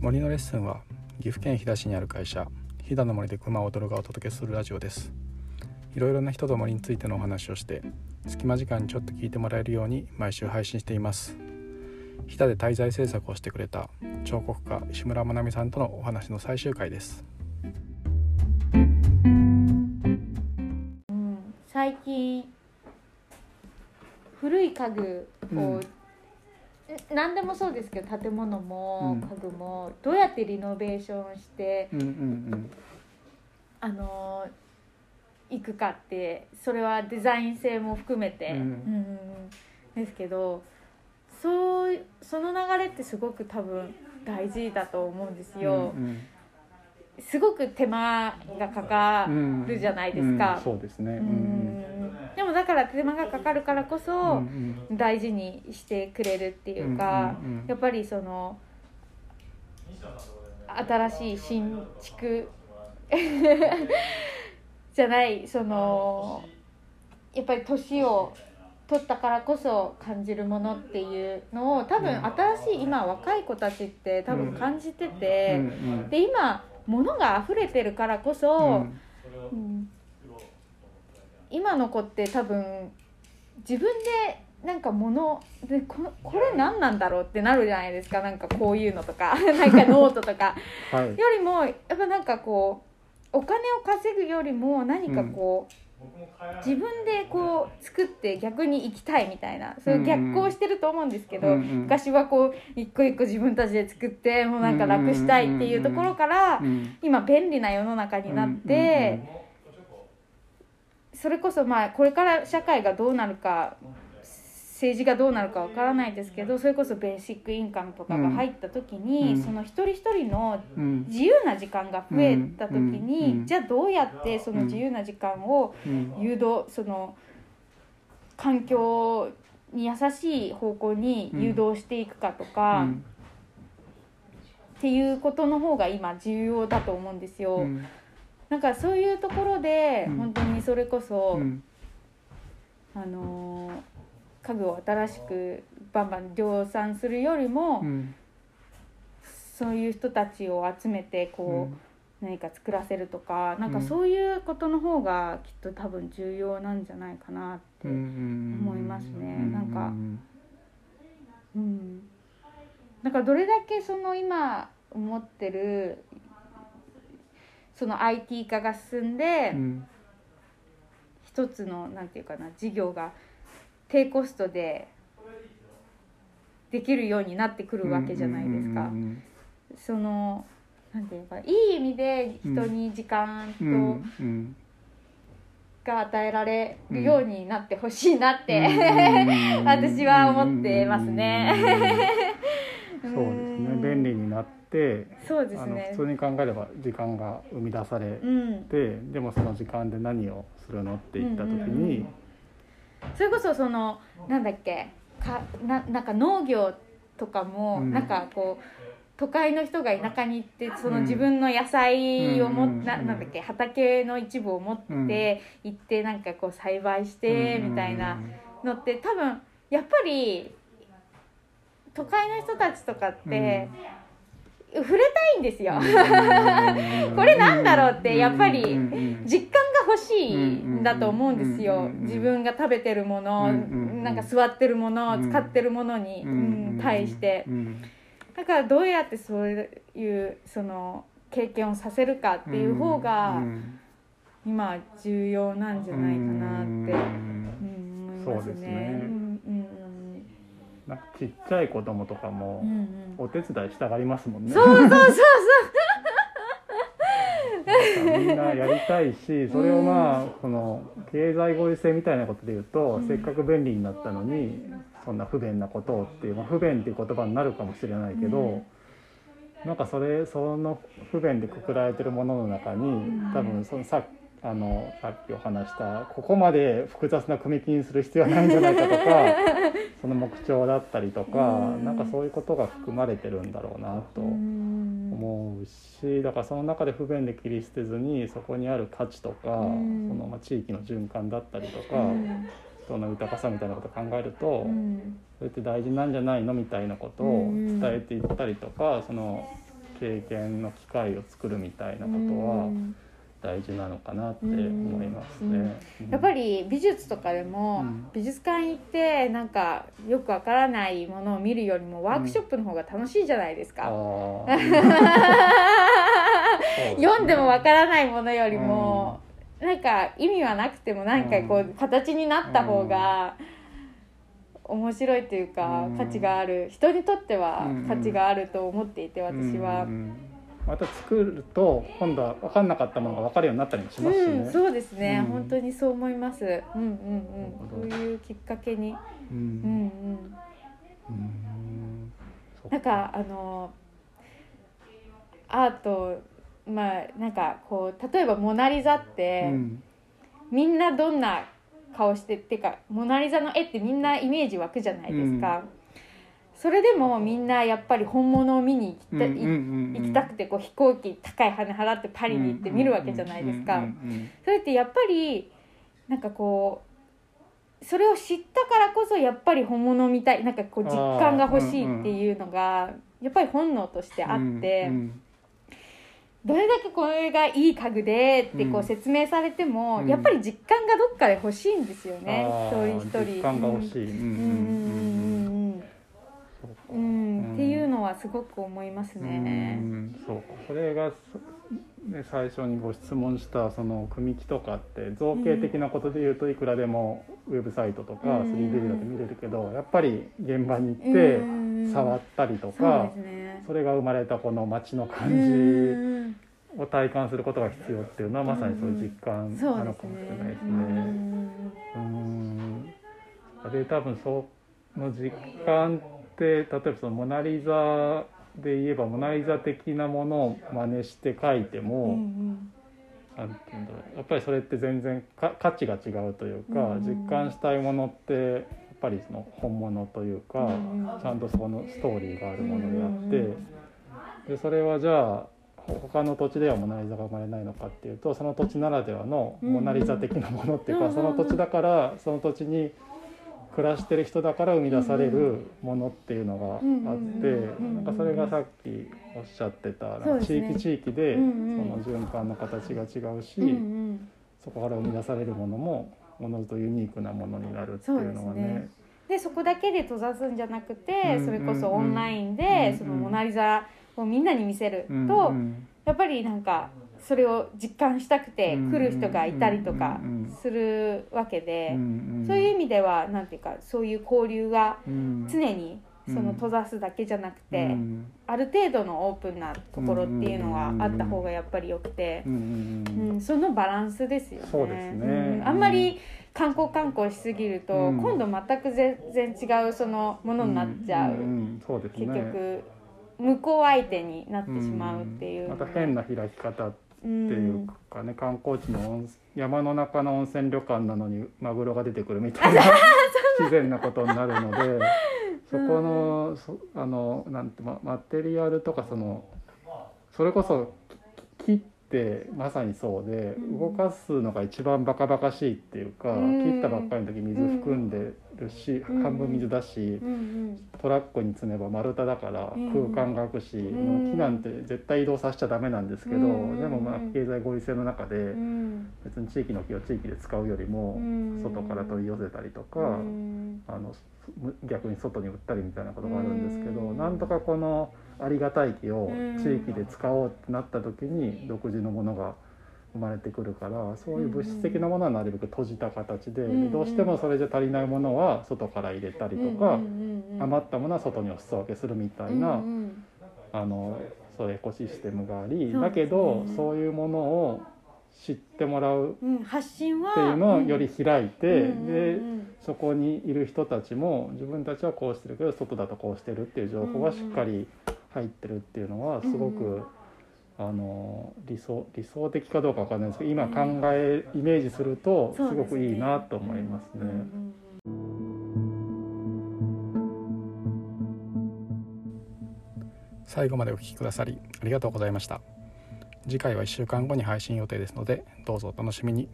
森のレッスンは岐阜県飛騨市にある会社飛騨の森で熊を踊るがお届けするラジオです。いろいろな人と森についてのお話をして隙間時間にちょっと聞いてもらえるように毎週配信しています。飛騨で滞在制作をしてくれた彫刻家石村まなみさんとのお話の最終回です。うん、最近古い家具を、うんん何でもそうですけど建物もうん。家具もどうやってリノベーションして、うんうんあのいくかってそれはデザイン性も含めて、うん。うんですけどそうその流れってすごく多分大事だと思うんですうんよ。うん。すごく手間がかかうんるじゃないですか。うん。そうですね。う。んから手間がかかるからこそ、大事にしてくれるっていうか、やっぱりその新しい新築 じゃないそのやっぱり年を取ったからこそ感じるものっていうのを多分うん。新しい今若い子たちって多分感じてうんて、うん。で今物が溢れてるからこそ、うん。うん今の子って多分自分でなんか物でここれ何なんだろうってなるじゃないですか。なんかこういうのとか なんかノートとか。はい。よりもやっぱなんかこうお金を稼ぐよりも何かこう、自分でこう作って逆に行きたいみたいなそういう逆行してると思うんですけど、うんうん昔はこう一個一個自分たちで作ってもうなんか楽したいっていうところからうん今便利な世の中になって。それこそまあこれから社会がどうなるか政治がどうなるかわからないですけどそれこそベーシックインカムとかが入った時に、うん。その一人一人のうん。自由な時間が増えた時に、うん。うん。じゃあどうやってその自由な時間をうん。誘導その環境に優しい方向に誘導していくかとか、うん。っていうことの方が今重要だと思うんですよ。うんなんかそういうところでうん。本当にそれこそ、うん。あのー家具を新しくバンバン量産するよりも、うん。そういう人たちを集めてこう、何か作らせるとかなんかそういうことの方がきっと多分重要なんじゃないかなって、うん思いますね。うん。なんかうん、なんかどれだけその今思ってるその IT 化が進んで、うん一つのなんていうかな事業が低コストでできるようになってくるわけじゃないですか。うんそのなんていうかいい意味で人に時間と、が与えられるようになってほしいなって、うん。私は思ってますね。そうですね便利になってあのそうですね。普通に考えれば時間が生み出されうん、てでもその時間で何をするのって言った時にそれこそそのなんだっけかななんか農業とかも、うん。なんかこう都会の人が田舎に行ってそのうん自分の野菜をも、うん。ななんだっけ畑の一部を持って行ってなんかこう栽培してみたいなのって多分やっぱり都会の人たちとかって、触れたいんですよ。これなんだろうってやっぱり実感が欲しいんだと思うんですよ。自分が食べてるもの、なんか座ってるもの、うん。使ってるものに、うん。対して。うん。だからどうやってそういうその経験をさせるかっていう方がうん。今は重要なんじゃないかなって、思いますねなんかちっちゃい子供とかもうんうん。お手伝いしたがりますもんね。そうそうそうなんかみんなやりたいしそれをまあその経済合理性みたいなことで言うと、うん。せっかく便利になったのにそんな不便なことをっていう、まあ、不便っていう言葉になるかもしれないけど、うん。なんかそれその不便でくくられてるものの中にん。多分そのさあのさっきお話したここまで複雑な組み木にする必要はないんじゃないかとか その目標だったりとか、うん。なんかそういうことが含まれてるんだろうなと。うん。思うしだからその中で不便で切り捨てずにそこにある価値とか、うん。そのまあ地域の循環だったりとか、うん。人の豊かさみたいなことを考えると、うん。それって大事なんじゃないのみたいなことをうん伝えていったりとかその経験の機会を作るみたいなことは大事なのかなって思いますね。やっぱり美術とかでも、美術館行ってなんかよくわからないものを見るよりもワークショップの方が楽しいじゃないですか。うん、読んでもわからないものよりも、うん、なんか意味はなくてもなんかこう形になった方が。面白いというか、価値がある。人にとっては価値があると思っていて私は、また作ると今度は分かんなかったものが分かるようになったりもしますしね、うん、そうですね、うん、本当にそう思います。うんうんうん。そういうきっかけに。うん。うんうん。なんかあのアートまあなんかこう例えば「モナ・リザ」って、うん、みんなどんな顔してっていうか「モナ・リザ」の絵ってみんなイメージ湧くじゃないですか。うんそれでもみんなやっぱり本物を見に行きた,、行きたくてこう飛行機高い羽払ってパリに行って見るわけじゃないですか。それってやっぱりなんかこうそれを知ったからこそやっぱり本物を見たいなんかこう実感が欲しいっていうのがやっぱり本能としてあって。どれだけこれがいい家具でってこう説明されても、やっぱり実感がどっかで欲しいんですよね、一人一人。実感が欲しい。うんうんっていうのはすごく思いますね。そうこれがね、最初にご質問したその組木とかって造形的なことで言うといくらでもウェブサイトとか 3D ビデオで見れるけどやっぱり現場に行って触ったりとかそれが生まれたこの街の感じを体感することが必要っていうのはまさにそういう実感なのかもしれないですね。うん。で多分その実感って例えばその「モナ・リザ」で言えばモナ・リザ的なものを真似して描いても、うんうん、て言うんだろうやっぱりそれって全然か価値が違うというか、うんうん、実感したいものってやっぱりその本物というか、うんうん、ちゃんとそのストーリーがあるものであって、うんうん、でそれはじゃあ他の土地ではモナ・リザが生まれないのかっていうとその土地ならではのモナ・リザ的なものっていうか、その土地だからその土地に暮らしてる人だから生み出されるものっていうのがあってなんかそれがさっきおっしゃってた地域地域でその循環の形が違うしそこから生み出されるものもものずとユニークなものになるっていうのはね。でそこだけで閉ざすんじゃなくて、それこそオンラインで、そのモナ・リザをみんなに見せると、やっぱりなんかそれを実感したくて来る人がいたりとかするわけで、そういう意味ではなんていうかそういう交流が常にその閉ざすだけじゃなくて、ある程度のオープンなところっていうのはあった方がやっぱりよくて、うん。そのバランスですよね。あんまり観光観光しすぎると、今度全く全然違うそのものになっちゃう,、結局向こう相手になってしまうっていう、また変な開き方っていうかね、観光地の山の中の温泉旅館なのにマグロが出てくるみたいな自然なことになるので そこのそあのなんてママテリアルとかそのそれこそ木ってまさにそうで、動かすのが一番バカバカしいっていうか、切ったばっかりの時水含んでるし、半分水だし、トラックに積めば丸太だから空間が空くし、木なんて絶対移動させちゃダメなんですけど、でもまあ経済合理性の中で、別に地域の木を地域で使うよりも外から取り寄せたりとか、あの逆に外に売ったりみたいなことがあるんですけど、なんとかこのありがたい木を地域で使おうってなった時に独自のものが生まれてくるからそういう物質的なものはなるべく閉じた形で,、どうしてもそれじゃ足りないものは外から入れたりとか、余ったものは外にお裾分けするみたいな、あのそういうエコシステムがあり、だけどそういうものを知ってもらうっていうのをより開いて、でそこにいる人たちも自分たちはこうしてるけど外だとこうしてるっていう情報がしっかり入ってるっていうのはすごく、あの理想理想的かどうかわかんないですけど今考え、イメージするとすごくいいなと思いますね。最後までお聞きくださりありがとうございました。次回は1週間後に配信予定ですのでどうぞお楽しみに。